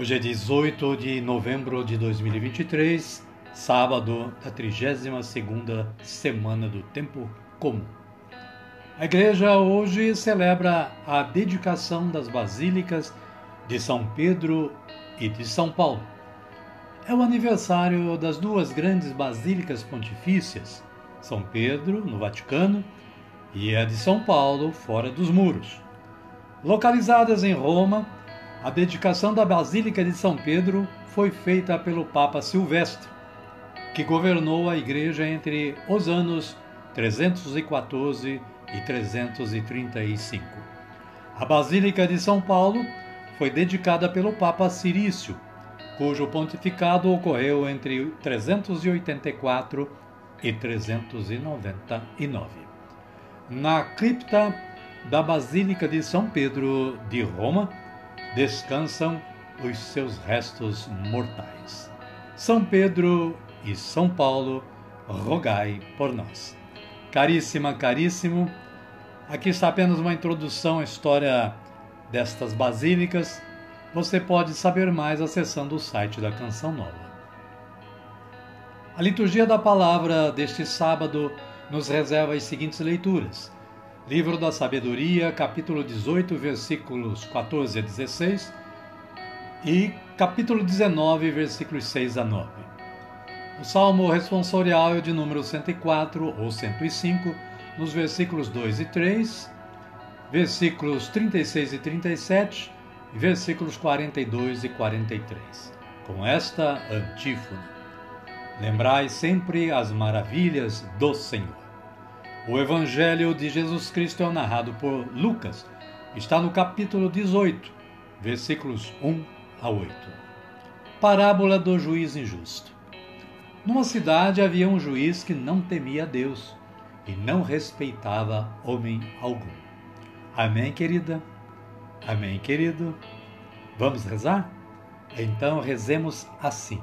Hoje é 18 de novembro de 2023, sábado da 32ª semana do tempo comum. A igreja hoje celebra a dedicação das basílicas de São Pedro e de São Paulo. É o aniversário das duas grandes basílicas pontifícias, São Pedro, no Vaticano, e a de São Paulo, fora dos muros. Localizadas em Roma, a dedicação da Basílica de São Pedro foi feita pelo Papa Silvestre, que governou a igreja entre os anos 314 e 335. A Basílica de São Paulo foi dedicada pelo Papa Cirício, cujo pontificado ocorreu entre 384 e 399. Na cripta da Basílica de São Pedro de Roma, descansam os seus restos mortais. São Pedro e São Paulo, rogai por nós. Caríssima, caríssimo, aqui está apenas uma introdução à história destas basílicas. Você pode saber mais acessando o site da Canção Nova. A liturgia da palavra deste sábado nos reserva as seguintes leituras. Livro da Sabedoria, capítulo 18, versículos 14 a 16 e capítulo 19, versículos 6 a 9. O Salmo responsorial é de número 104 ou 105, nos versículos 2 e 3, versículos 36 e 37 e versículos 42 e 43. Com esta antífona: Lembrai sempre as maravilhas do Senhor. O Evangelho de Jesus Cristo é narrado por Lucas. Está no capítulo 18, versículos 1 a 8. Parábola do juiz injusto. Numa cidade havia um juiz que não temia Deus e não respeitava homem algum. Amém, querida? Amém, querido? Vamos rezar? Então rezemos assim.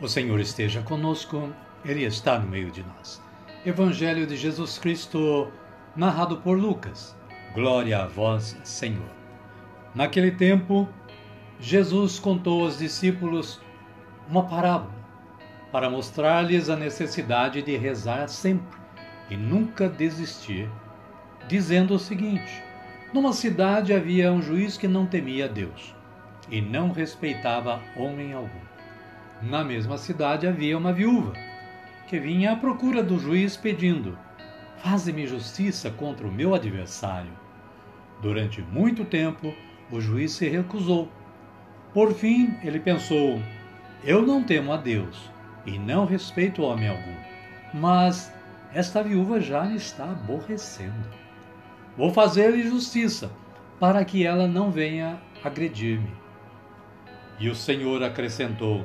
O Senhor esteja conosco, Ele está no meio de nós. Evangelho de Jesus Cristo, narrado por Lucas. Glória a vós, Senhor. Naquele tempo, Jesus contou aos discípulos uma parábola para mostrar-lhes a necessidade de rezar sempre e nunca desistir, dizendo o seguinte: Numa cidade havia um juiz que não temia Deus e não respeitava homem algum. Na mesma cidade havia uma viúva que vinha à procura do juiz pedindo: Faze-me justiça contra o meu adversário. Durante muito tempo, o juiz se recusou. Por fim, ele pensou: Eu não temo a Deus e não respeito homem algum, mas esta viúva já me está aborrecendo. Vou fazer-lhe justiça, para que ela não venha agredir-me. E o Senhor acrescentou: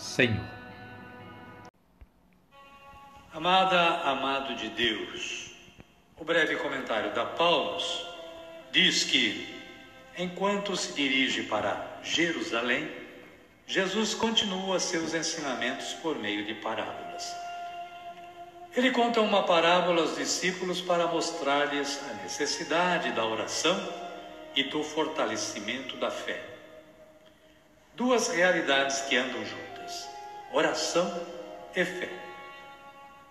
Senhor. Amada, amado de Deus, o breve comentário da Paulus diz que, enquanto se dirige para Jerusalém, Jesus continua seus ensinamentos por meio de parábolas. Ele conta uma parábola aos discípulos para mostrar-lhes a necessidade da oração e do fortalecimento da fé. Duas realidades que andam juntas oração e fé.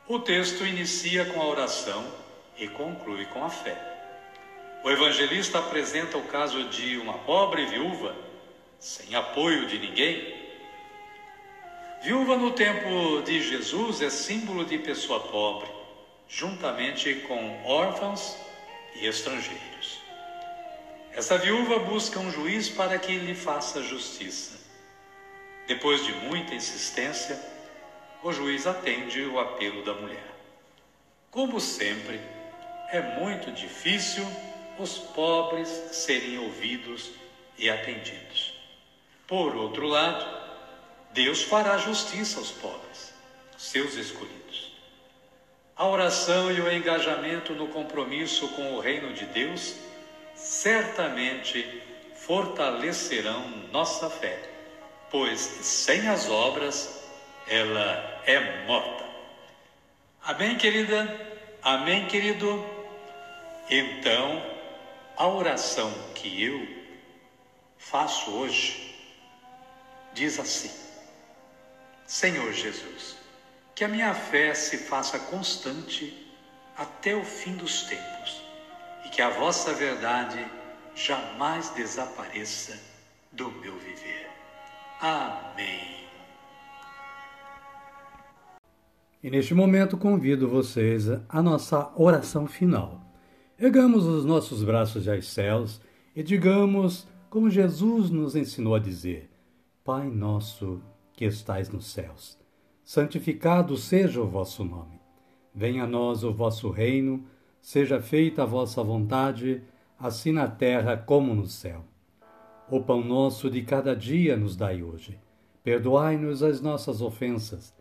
O texto inicia com a oração e conclui com a fé. O evangelista apresenta o caso de uma pobre viúva, sem apoio de ninguém. Viúva no tempo de Jesus é símbolo de pessoa pobre, juntamente com órfãos e estrangeiros. Essa viúva busca um juiz para que lhe faça justiça. Depois de muita insistência, o juiz atende o apelo da mulher. Como sempre, é muito difícil os pobres serem ouvidos e atendidos. Por outro lado, Deus fará justiça aos pobres, seus escolhidos. A oração e o engajamento no compromisso com o reino de Deus certamente fortalecerão nossa fé pois sem as obras ela é morta. Amém, querida? Amém, querido? Então, a oração que eu faço hoje diz assim: Senhor Jesus, que a minha fé se faça constante até o fim dos tempos e que a vossa verdade jamais desapareça do meu viver. Amém. E neste momento convido vocês à nossa oração final. Ergamos os nossos braços aos céus e digamos, como Jesus nos ensinou a dizer: Pai nosso que estais nos céus, santificado seja o vosso nome. Venha a nós o vosso reino, seja feita a vossa vontade, assim na terra como no céu. O pão nosso de cada dia nos dai hoje. Perdoai-nos as nossas ofensas,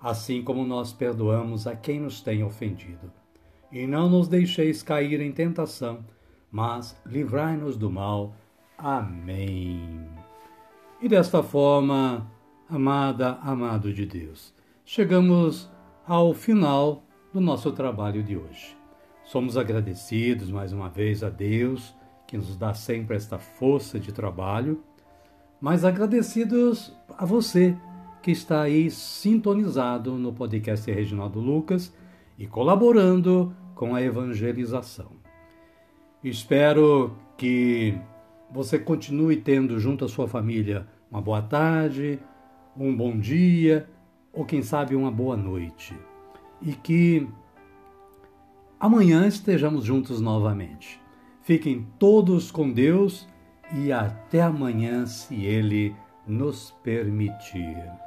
assim como nós perdoamos a quem nos tem ofendido. E não nos deixeis cair em tentação, mas livrai-nos do mal. Amém. E desta forma, amada, amado de Deus, chegamos ao final do nosso trabalho de hoje. Somos agradecidos mais uma vez a Deus que nos dá sempre esta força de trabalho, mas agradecidos a você que está aí sintonizado no podcast Reginaldo Lucas e colaborando com a evangelização. Espero que você continue tendo junto à sua família uma boa tarde, um bom dia ou quem sabe uma boa noite. E que amanhã estejamos juntos novamente. Fiquem todos com Deus e até amanhã, se Ele nos permitir.